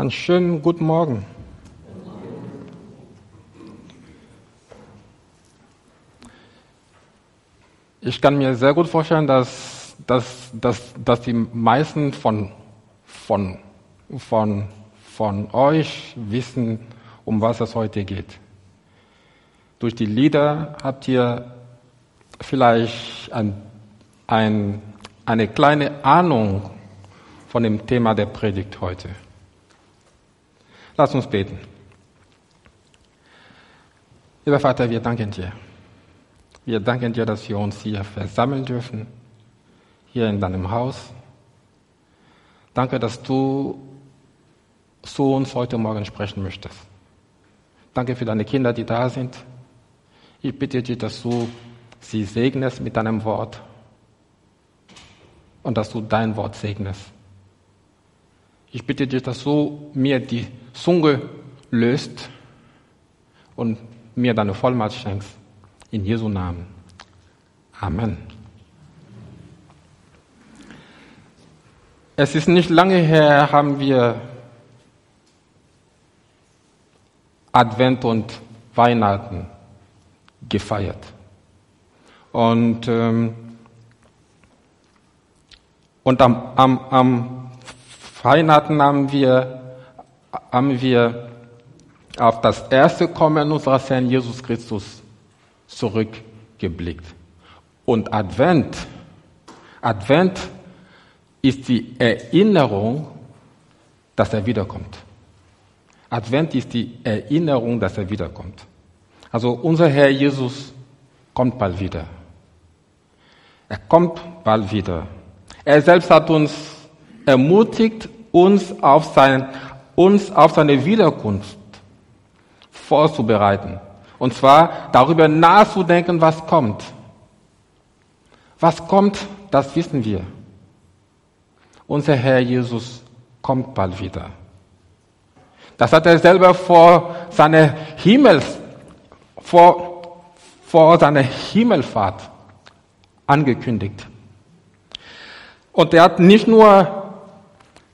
Einen schönen guten Morgen. Ich kann mir sehr gut vorstellen, dass, dass, dass, dass die meisten von, von, von, von euch wissen, um was es heute geht. Durch die Lieder habt ihr vielleicht ein, ein, eine kleine Ahnung von dem Thema der Predigt heute. Lass uns beten. Lieber Vater, wir danken dir. Wir danken dir, dass wir uns hier versammeln dürfen, hier in deinem Haus. Danke, dass du zu uns heute Morgen sprechen möchtest. Danke für deine Kinder, die da sind. Ich bitte dich, dass du sie segnest mit deinem Wort und dass du dein Wort segnest. Ich bitte dich, dass du mir die Zunge löst und mir deine Vollmacht schenkst. In Jesu Namen. Amen. Es ist nicht lange her, haben wir Advent und Weihnachten gefeiert. Und, ähm, und am, am, am Weihnachten haben wir, haben wir auf das erste Kommen unseres Herrn Jesus Christus zurückgeblickt. Und Advent, Advent ist die Erinnerung, dass er wiederkommt. Advent ist die Erinnerung, dass er wiederkommt. Also unser Herr Jesus kommt bald wieder. Er kommt bald wieder. Er selbst hat uns ermutigt, uns auf, sein, uns auf seine Wiederkunft vorzubereiten. Und zwar darüber nachzudenken, was kommt. Was kommt, das wissen wir. Unser Herr Jesus kommt bald wieder. Das hat er selber vor seiner Himmels, vor, vor seiner Himmelfahrt angekündigt. Und er hat nicht nur,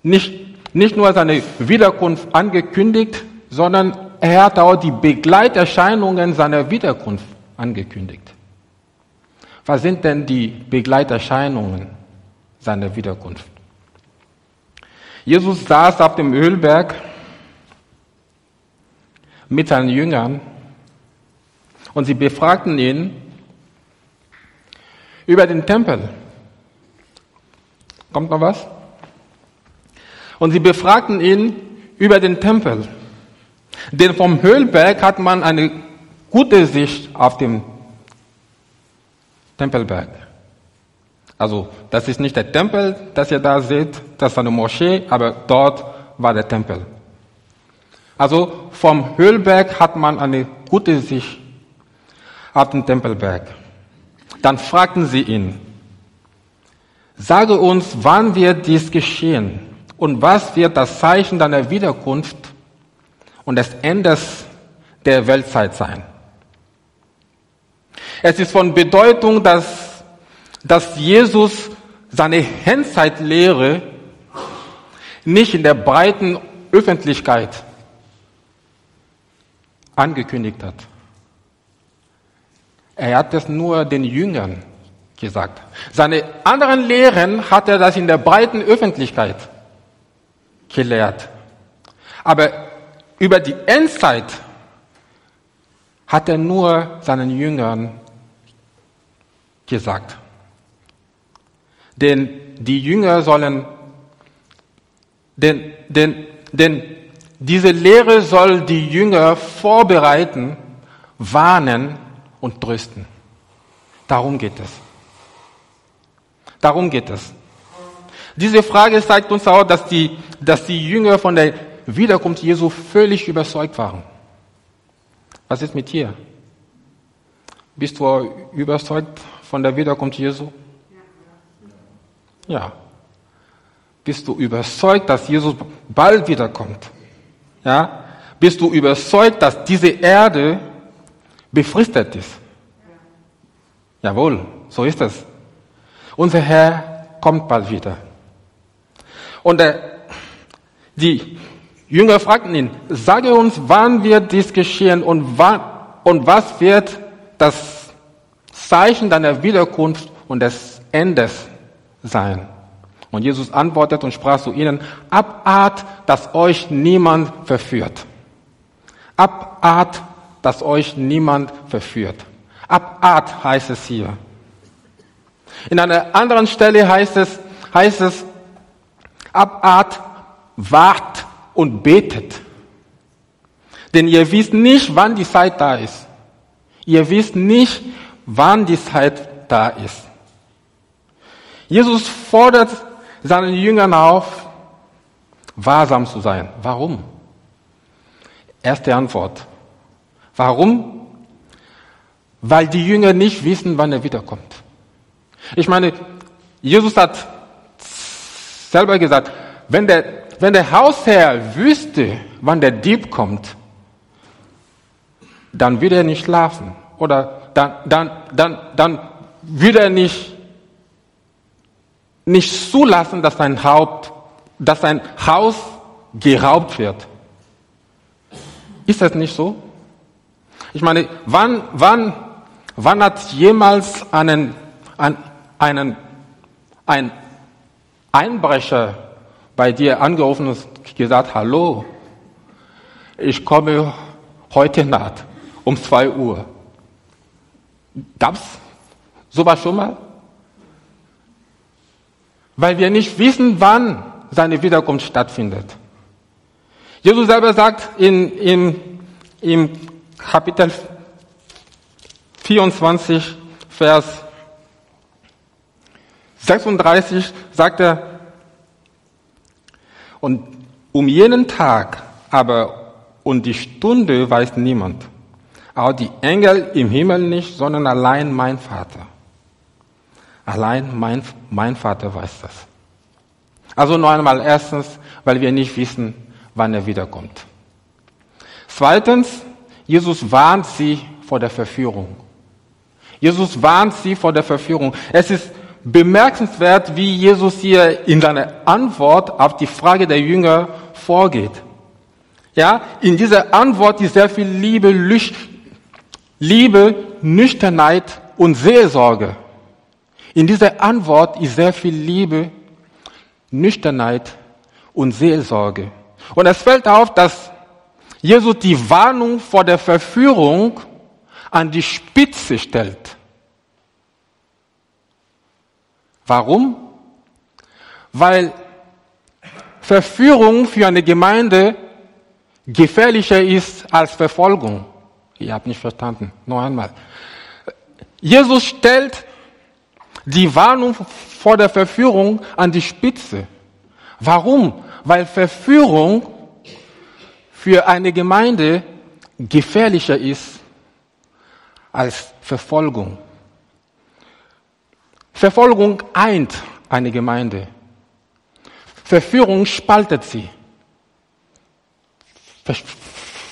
nicht, nicht nur seine Wiederkunft angekündigt, sondern er hat auch die Begleiterscheinungen seiner Wiederkunft angekündigt. Was sind denn die Begleiterscheinungen seiner Wiederkunft? Jesus saß auf dem Ölberg mit seinen Jüngern und sie befragten ihn über den Tempel. Kommt noch was? Und sie befragten ihn über den Tempel. Denn vom Höhlberg hat man eine gute Sicht auf den Tempelberg. Also, das ist nicht der Tempel, das ihr da seht, das ist eine Moschee, aber dort war der Tempel. Also, vom Höhlberg hat man eine gute Sicht auf den Tempelberg. Dann fragten sie ihn, sage uns, wann wird dies geschehen und was wird das Zeichen deiner Wiederkunft und des Endes der Weltzeit sein. Es ist von Bedeutung, dass, dass Jesus seine Endzeitlehre nicht in der breiten Öffentlichkeit angekündigt hat. Er hat es nur den Jüngern gesagt. Seine anderen Lehren hat er das in der breiten Öffentlichkeit gelehrt. Aber über die Endzeit hat er nur seinen Jüngern gesagt. Denn die Jünger sollen, denn, denn, denn diese Lehre soll die Jünger vorbereiten, warnen und trösten. Darum geht es. Darum geht es. Diese Frage zeigt uns auch, dass die, dass die Jünger von der Wiederkunft Jesu völlig überzeugt waren. Was ist mit dir? Bist du überzeugt von der Wiederkunft Jesu? Ja. Bist du überzeugt, dass Jesus bald wiederkommt? Ja. Bist du überzeugt, dass diese Erde befristet ist? Jawohl, so ist es. Unser Herr kommt bald wieder. Und äh, die Jünger fragten ihn, sage uns, wann wird dies geschehen und, wann, und was wird das Zeichen deiner Wiederkunft und des Endes sein? Und Jesus antwortet und sprach zu ihnen, Abart, dass euch niemand verführt. Abart, dass euch niemand verführt. Abart heißt es hier. In einer anderen Stelle heißt es, heißt es, Abart, wart und betet. Denn ihr wisst nicht, wann die Zeit da ist. Ihr wisst nicht, wann die Zeit da ist. Jesus fordert seinen Jüngern auf, wahrsam zu sein. Warum? Erste Antwort. Warum? Weil die Jünger nicht wissen, wann er wiederkommt. Ich meine, Jesus hat selber gesagt, wenn der, wenn der Hausherr wüsste, wann der Dieb kommt, dann würde er nicht schlafen. Oder dann, dann, dann, dann würde er nicht nicht zulassen, dass sein Haupt, dass sein Haus geraubt wird. Ist das nicht so? Ich meine, wann, wann, wann hat jemals einen, einen, einen, ein Einbrecher bei dir angerufen und gesagt, hallo, ich komme heute Nacht um zwei Uhr. Gab's sowas schon mal? weil wir nicht wissen, wann seine Wiederkunft stattfindet. Jesus selber sagt in, in, im Kapitel 24, Vers 36, sagt er, und um jenen Tag aber und die Stunde weiß niemand, auch die Engel im Himmel nicht, sondern allein mein Vater. Allein mein, mein Vater weiß das. Also noch einmal erstens, weil wir nicht wissen, wann er wiederkommt. Zweitens, Jesus warnt sie vor der Verführung. Jesus warnt sie vor der Verführung. Es ist bemerkenswert, wie Jesus hier in seiner Antwort auf die Frage der Jünger vorgeht. Ja, in dieser Antwort ist sehr viel Liebe, Liebe, Nüchternheit und Seelsorge. In dieser Antwort ist sehr viel Liebe, Nüchternheit und Seelsorge. Und es fällt auf, dass Jesus die Warnung vor der Verführung an die Spitze stellt. Warum? Weil Verführung für eine Gemeinde gefährlicher ist als Verfolgung. Ihr habt nicht verstanden. Noch einmal. Jesus stellt die Warnung vor der Verführung an die Spitze. Warum? Weil Verführung für eine Gemeinde gefährlicher ist als Verfolgung. Verfolgung eint eine Gemeinde. Verführung spaltet sie.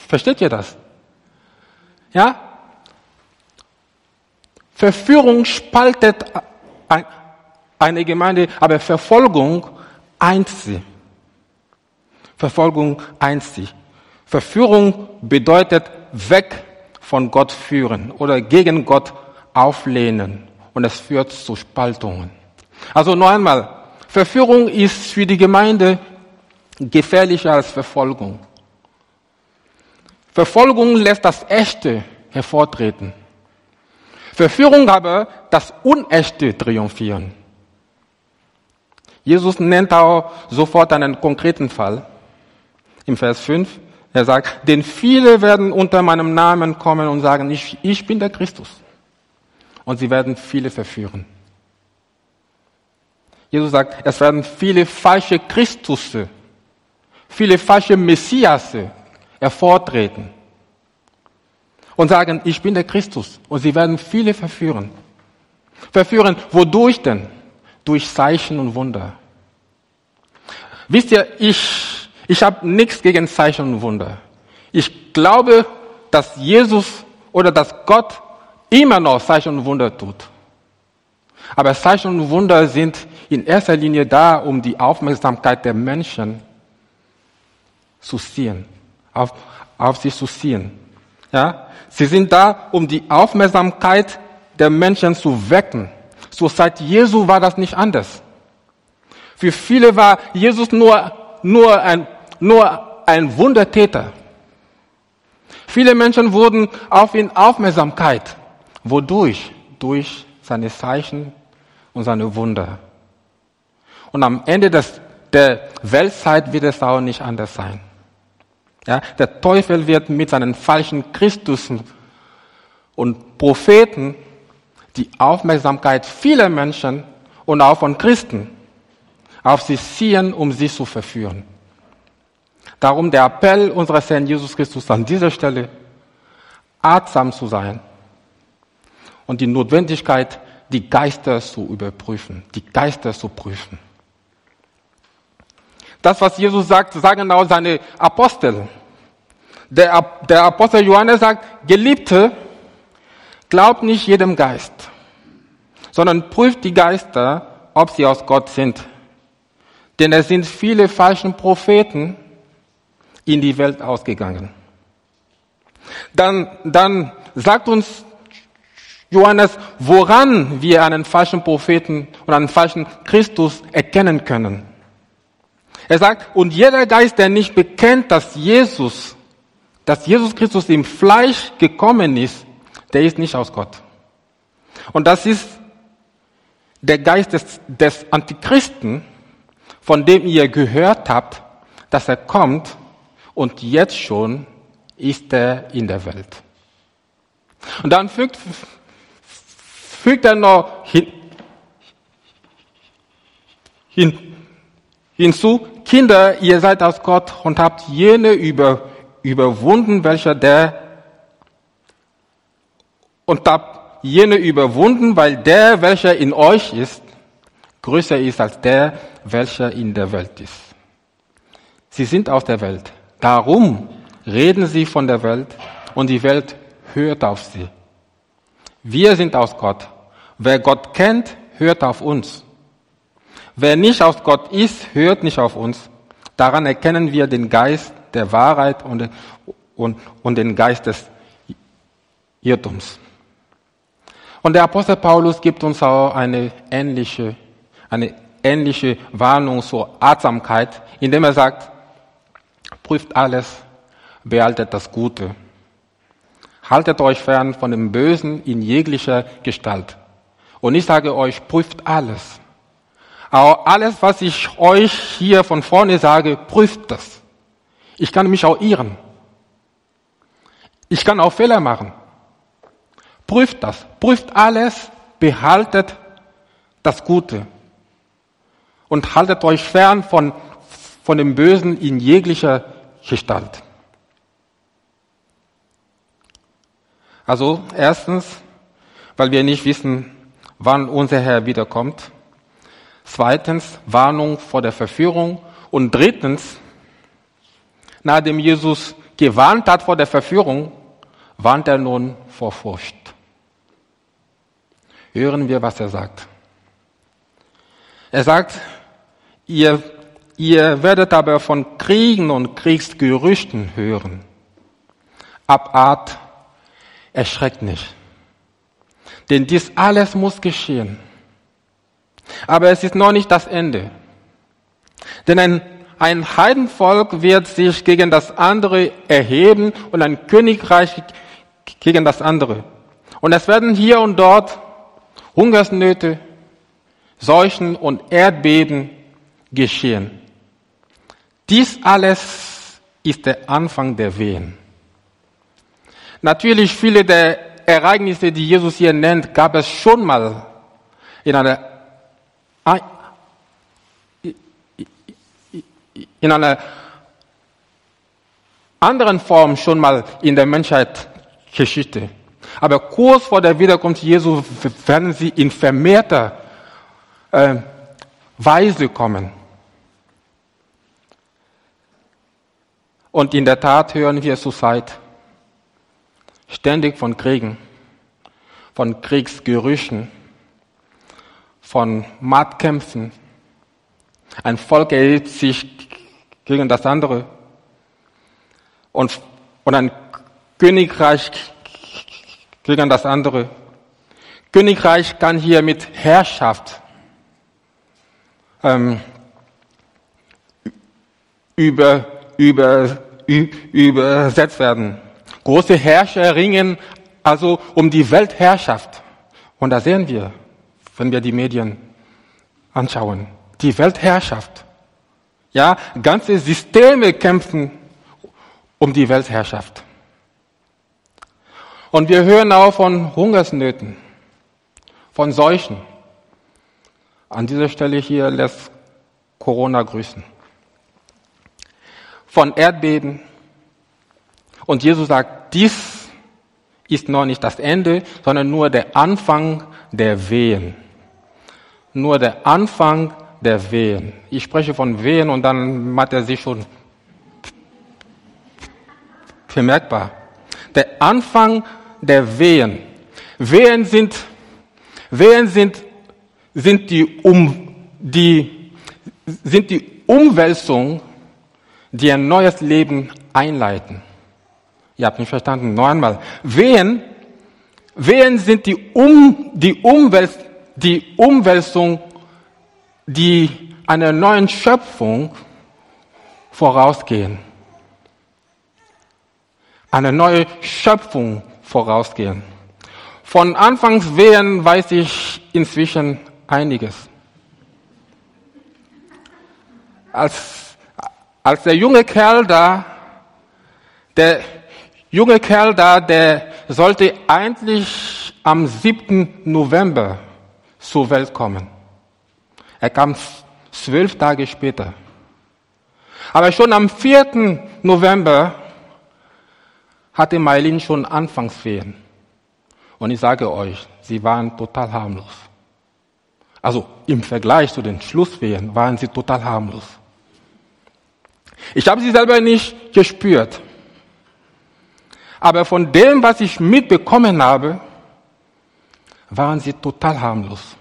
Versteht ihr das? Ja? Verführung spaltet eine Gemeinde, aber Verfolgung eint sie. Verfolgung eint sie. Verführung bedeutet weg von Gott führen oder gegen Gott auflehnen und es führt zu Spaltungen. Also noch einmal, Verführung ist für die Gemeinde gefährlicher als Verfolgung. Verfolgung lässt das Echte hervortreten. Verführung aber das Unechte triumphieren. Jesus nennt auch sofort einen konkreten Fall. Im Vers 5, er sagt, denn viele werden unter meinem Namen kommen und sagen, ich, ich bin der Christus. Und sie werden viele verführen. Jesus sagt, es werden viele falsche Christusse, viele falsche Messiasse hervortreten und sagen, ich bin der Christus. Und sie werden viele verführen. Verführen, wodurch denn? Durch Zeichen und Wunder. Wisst ihr, ich, ich habe nichts gegen Zeichen und Wunder. Ich glaube, dass Jesus oder dass Gott immer noch Zeichen und Wunder tut. Aber Zeichen und Wunder sind in erster Linie da, um die Aufmerksamkeit der Menschen zu ziehen, auf, auf sich zu ziehen. Ja? Sie sind da, um die Aufmerksamkeit der Menschen zu wecken. Zur Zeit Jesu war das nicht anders. Für viele war Jesus nur, nur ein, nur ein Wundertäter. Viele Menschen wurden auf ihn Aufmerksamkeit. Wodurch? Durch seine Zeichen und seine Wunder. Und am Ende des, der Weltzeit wird es auch nicht anders sein. Ja, der Teufel wird mit seinen falschen Christus und Propheten die Aufmerksamkeit vieler Menschen und auch von Christen auf sich ziehen, um sie zu verführen. Darum der Appell unseres Herrn Jesus Christus an dieser Stelle, achtsam zu sein und die Notwendigkeit, die Geister zu überprüfen, die Geister zu prüfen. Das, was Jesus sagt, sagen auch seine Apostel. Der, der Apostel Johannes sagt, Geliebte, glaubt nicht jedem Geist, sondern prüft die Geister, ob sie aus Gott sind. Denn es sind viele falsche Propheten in die Welt ausgegangen. Dann, dann sagt uns Johannes, woran wir einen falschen Propheten und einen falschen Christus erkennen können. Er sagt, und jeder Geist, der nicht bekennt, dass Jesus, dass Jesus Christus im Fleisch gekommen ist, der ist nicht aus Gott. Und das ist der Geist des, des Antichristen, von dem ihr gehört habt, dass er kommt und jetzt schon ist er in der Welt. Und dann fügt, fügt er noch hin, hin, hinzu, Kinder, ihr seid aus Gott und habt jene über, überwunden, welcher der, und habt jene überwunden, weil der, welcher in euch ist, größer ist als der, welcher in der Welt ist. Sie sind aus der Welt. Darum reden sie von der Welt und die Welt hört auf sie. Wir sind aus Gott. Wer Gott kennt, hört auf uns. Wer nicht aus Gott ist, hört nicht auf uns. Daran erkennen wir den Geist der Wahrheit und, und, und den Geist des Irrtums. Und der Apostel Paulus gibt uns auch eine ähnliche eine ähnliche Warnung zur Achtsamkeit, indem er sagt, prüft alles, behaltet das Gute. Haltet euch fern von dem Bösen in jeglicher Gestalt. Und ich sage euch, prüft alles. Auch alles, was ich euch hier von vorne sage, prüft das. Ich kann mich auch irren. Ich kann auch Fehler machen. Prüft das. Prüft alles, behaltet das Gute und haltet euch fern von, von dem Bösen in jeglicher Gestalt. Also erstens, weil wir nicht wissen, wann unser Herr wiederkommt. Zweitens, Warnung vor der Verführung. Und drittens, nachdem Jesus gewarnt hat vor der Verführung, warnt er nun vor Furcht. Hören wir, was er sagt. Er sagt, ihr, ihr werdet aber von Kriegen und Kriegsgerüchten hören. Abart erschreckt nicht. Denn dies alles muss geschehen. Aber es ist noch nicht das Ende. Denn ein, ein Heidenvolk wird sich gegen das andere erheben und ein Königreich gegen das andere. Und es werden hier und dort Hungersnöte, Seuchen und Erdbeben geschehen. Dies alles ist der Anfang der Wehen. Natürlich viele der Ereignisse, die Jesus hier nennt, gab es schon mal in einer, in einer anderen Form schon mal in der Menschheitsgeschichte. Aber kurz vor der Wiederkunft Jesu werden sie in vermehrter äh, Weise kommen. Und in der Tat hören wir zurzeit ständig von Kriegen, von Kriegsgerüchen, von Machtkämpfen. Ein Volk erhebt sich gegen das andere. und, und ein Königreich gegen das andere. Königreich kann hier mit Herrschaft ähm, über, über, übersetzt werden. Große Herrscher ringen also um die Weltherrschaft. Und da sehen wir, wenn wir die Medien anschauen, die Weltherrschaft. Ja, ganze Systeme kämpfen um die Weltherrschaft. Und wir hören auch von Hungersnöten, von Seuchen. An dieser Stelle hier lässt Corona grüßen. Von Erdbeben. Und Jesus sagt, dies ist noch nicht das Ende, sondern nur der Anfang der Wehen. Nur der Anfang der Wehen. Ich spreche von Wehen und dann macht er sich schon bemerkbar. Der Anfang der Wehen. Wehen sind, Wehen sind, sind die, um, die, sind die Umwälzung, die ein neues Leben einleiten. Ihr habt mich verstanden. Noch einmal. Wehen, Wehen sind die, um, die, Umwälz, die Umwälzung, die einer neuen Schöpfung vorausgehen. Eine neue Schöpfung vorausgehen. Von Anfangswehen weiß ich inzwischen einiges. Als, als der junge Kerl da, der junge Kerl da, der sollte eigentlich am 7. November zur Welt kommen. Er kam zwölf Tage später. Aber schon am 4. November hatte Mailin schon Anfangswehen. Und ich sage euch, sie waren total harmlos. Also im Vergleich zu den Schlusswehen waren sie total harmlos. Ich habe sie selber nicht gespürt. Aber von dem, was ich mitbekommen habe, waren sie total harmlos.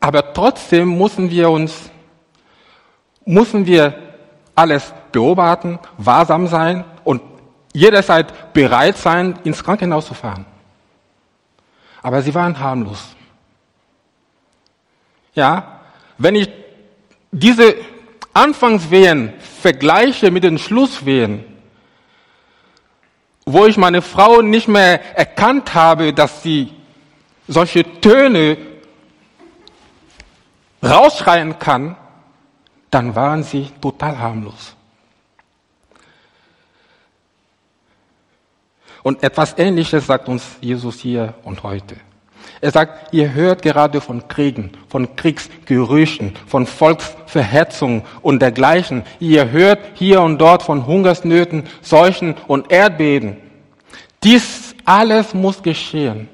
Aber trotzdem müssen wir uns, müssen wir alles beobachten, wahrsam sein und jederzeit bereit sein, ins Krankenhaus zu fahren. Aber sie waren harmlos. Ja, wenn ich diese Anfangswehen vergleiche mit den Schlusswehen, wo ich meine Frau nicht mehr erkannt habe, dass sie solche Töne rausschreien kann, dann waren sie total harmlos. Und etwas Ähnliches sagt uns Jesus hier und heute. Er sagt, ihr hört gerade von Kriegen, von Kriegsgerüchen, von Volksverhetzung und dergleichen. Ihr hört hier und dort von Hungersnöten, Seuchen und Erdbeben. Dies alles muss geschehen.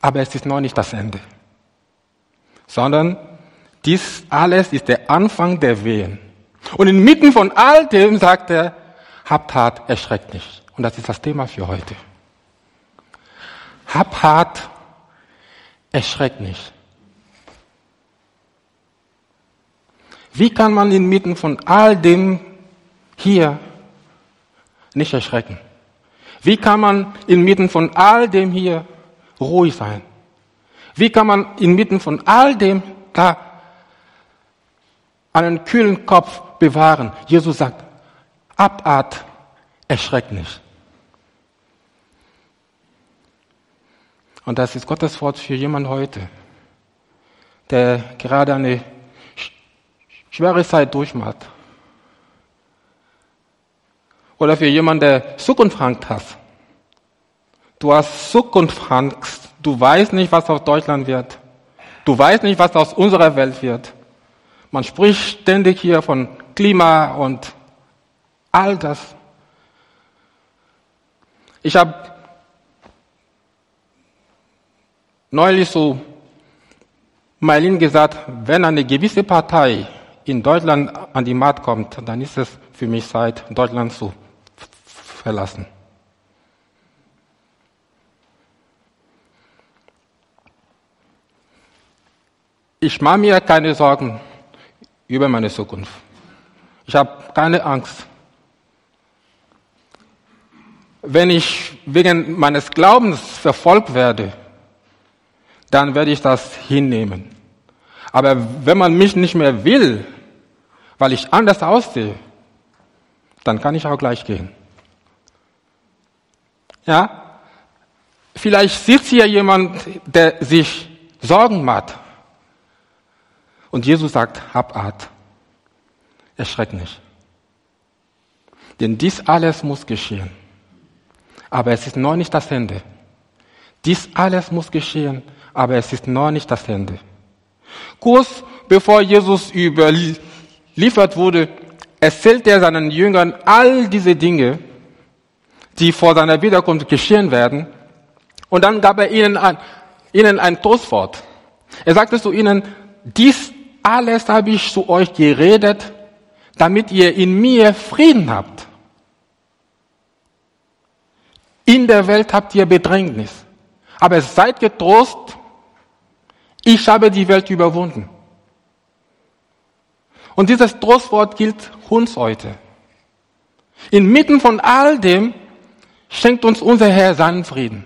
Aber es ist noch nicht das Ende. Sondern dies alles ist der Anfang der Wehen. Und inmitten von all dem sagt er, habt hart, erschreckt nicht. Und das ist das Thema für heute. Hab hart, erschreckt nicht. Wie kann man inmitten von all dem hier nicht erschrecken? Wie kann man inmitten von all dem hier ruhig sein? Wie kann man inmitten von all dem da einen kühlen Kopf bewahren? Jesus sagt, Abart, erschreckt nicht. Und das ist Gottes Wort für jemand heute, der gerade eine schwere Zeit durchmacht. Oder für jemanden, der Zukunftsangst hat. Du hast Zukunftsangst. Du weißt nicht, was aus Deutschland wird. Du weißt nicht, was aus unserer Welt wird. Man spricht ständig hier von Klima und all das. Ich habe neulich so Mailin gesagt, wenn eine gewisse Partei in Deutschland an die Macht kommt, dann ist es für mich Zeit, Deutschland zu verlassen. Ich mache mir keine Sorgen über meine Zukunft. Ich habe keine Angst. Wenn ich wegen meines Glaubens verfolgt werde, dann werde ich das hinnehmen. Aber wenn man mich nicht mehr will, weil ich anders aussehe, dann kann ich auch gleich gehen. Ja? Vielleicht sitzt hier jemand, der sich Sorgen macht. Und Jesus sagt, hab Art. Erschreck nicht. Denn dies alles muss geschehen. Aber es ist noch nicht das Ende. Dies alles muss geschehen, aber es ist noch nicht das Ende. Kurz bevor Jesus überliefert wurde, erzählte er seinen Jüngern all diese Dinge, die vor seiner Wiederkunft geschehen werden. Und dann gab er ihnen ein, ihnen ein Trostwort. Er sagte zu ihnen, dies alles habe ich zu euch geredet, damit ihr in mir Frieden habt. In der Welt habt ihr Bedrängnis. Aber seid getrost, ich habe die Welt überwunden. Und dieses Trostwort gilt uns heute. Inmitten von all dem schenkt uns unser Herr seinen Frieden.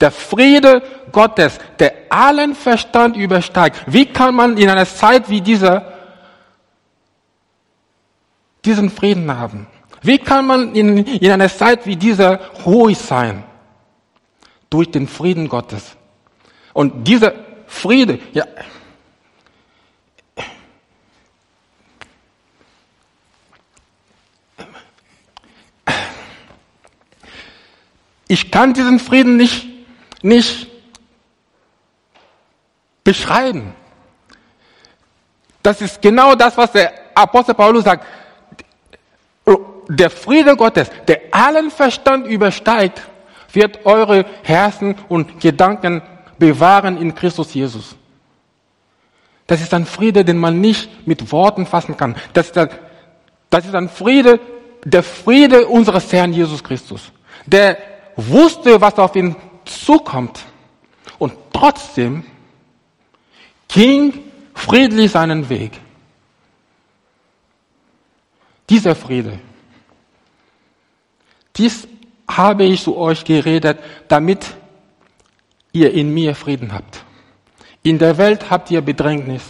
Der Friede Gottes, der allen Verstand übersteigt. Wie kann man in einer Zeit wie dieser diesen Frieden haben? Wie kann man in, in einer Zeit wie dieser ruhig sein? Durch den Frieden Gottes. Und dieser Friede, ja, ich kann diesen Frieden nicht, nicht beschreiben. Das ist genau das, was der Apostel Paulus sagt der Friede Gottes, der allen Verstand übersteigt, wird eure Herzen und Gedanken bewahren in Christus Jesus. Das ist ein Friede, den man nicht mit Worten fassen kann. Das ist ein, das ist ein Friede, der Friede unseres Herrn Jesus Christus, der wusste, was auf ihn zukommt und trotzdem ging friedlich seinen Weg. Dieser Friede dies habe ich zu euch geredet, damit ihr in mir Frieden habt. In der Welt habt ihr Bedrängnis,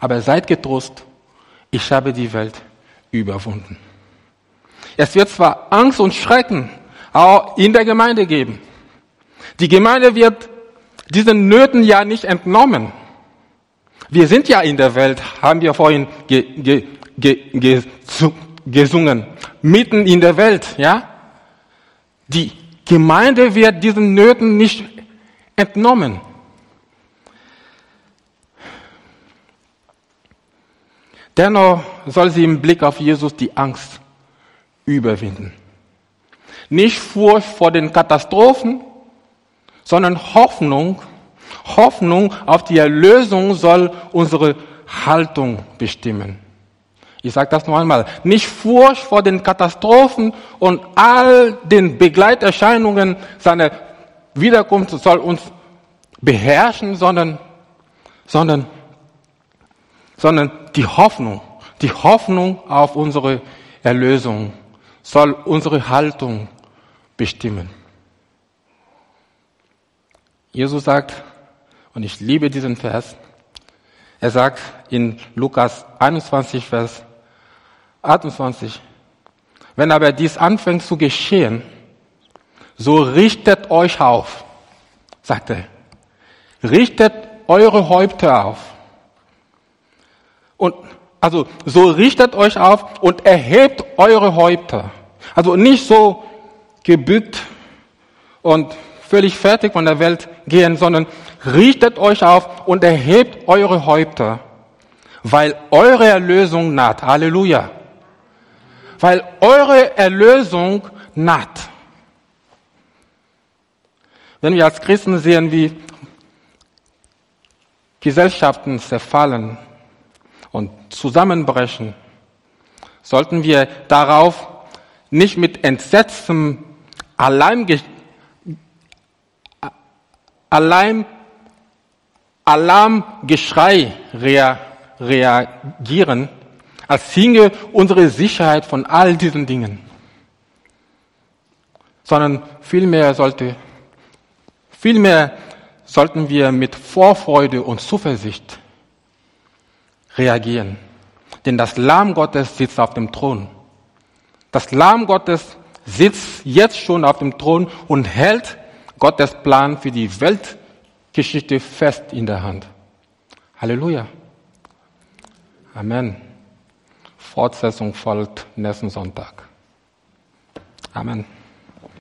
aber seid getrost, ich habe die Welt überwunden. Es wird zwar Angst und Schrecken auch in der Gemeinde geben. Die Gemeinde wird diesen Nöten ja nicht entnommen. Wir sind ja in der Welt, haben wir vorhin ge, ge, ge, gesungen, mitten in der Welt, ja? Die Gemeinde wird diesen Nöten nicht entnommen. Dennoch soll sie im Blick auf Jesus die Angst überwinden. Nicht Furcht vor den Katastrophen, sondern Hoffnung. Hoffnung auf die Erlösung soll unsere Haltung bestimmen. Ich sage das noch einmal. Nicht Furcht vor den Katastrophen und all den Begleiterscheinungen seiner Wiederkunft soll uns beherrschen, sondern, sondern, sondern die Hoffnung, die Hoffnung auf unsere Erlösung soll unsere Haltung bestimmen. Jesus sagt, und ich liebe diesen Vers, er sagt in Lukas 21, Vers 28. Wenn aber dies anfängt zu geschehen, so richtet euch auf, sagt er. Richtet eure Häupter auf. Und, also, so richtet euch auf und erhebt eure Häupter. Also nicht so gebückt und völlig fertig von der Welt gehen, sondern richtet euch auf und erhebt eure Häupter, weil eure Erlösung naht. Halleluja weil eure Erlösung naht. Wenn wir als Christen sehen, wie Gesellschaften zerfallen und zusammenbrechen, sollten wir darauf nicht mit Entsetzen allein, allein Alarmgeschrei reagieren, als hinge unsere Sicherheit von all diesen Dingen, sondern vielmehr sollte, vielmehr sollten wir mit Vorfreude und Zuversicht reagieren. Denn das Lamm Gottes sitzt auf dem Thron. Das Lamm Gottes sitzt jetzt schon auf dem Thron und hält Gottes Plan für die Weltgeschichte fest in der Hand. Halleluja. Amen. Fortsetzung folgt nächsten Sonntag. Amen.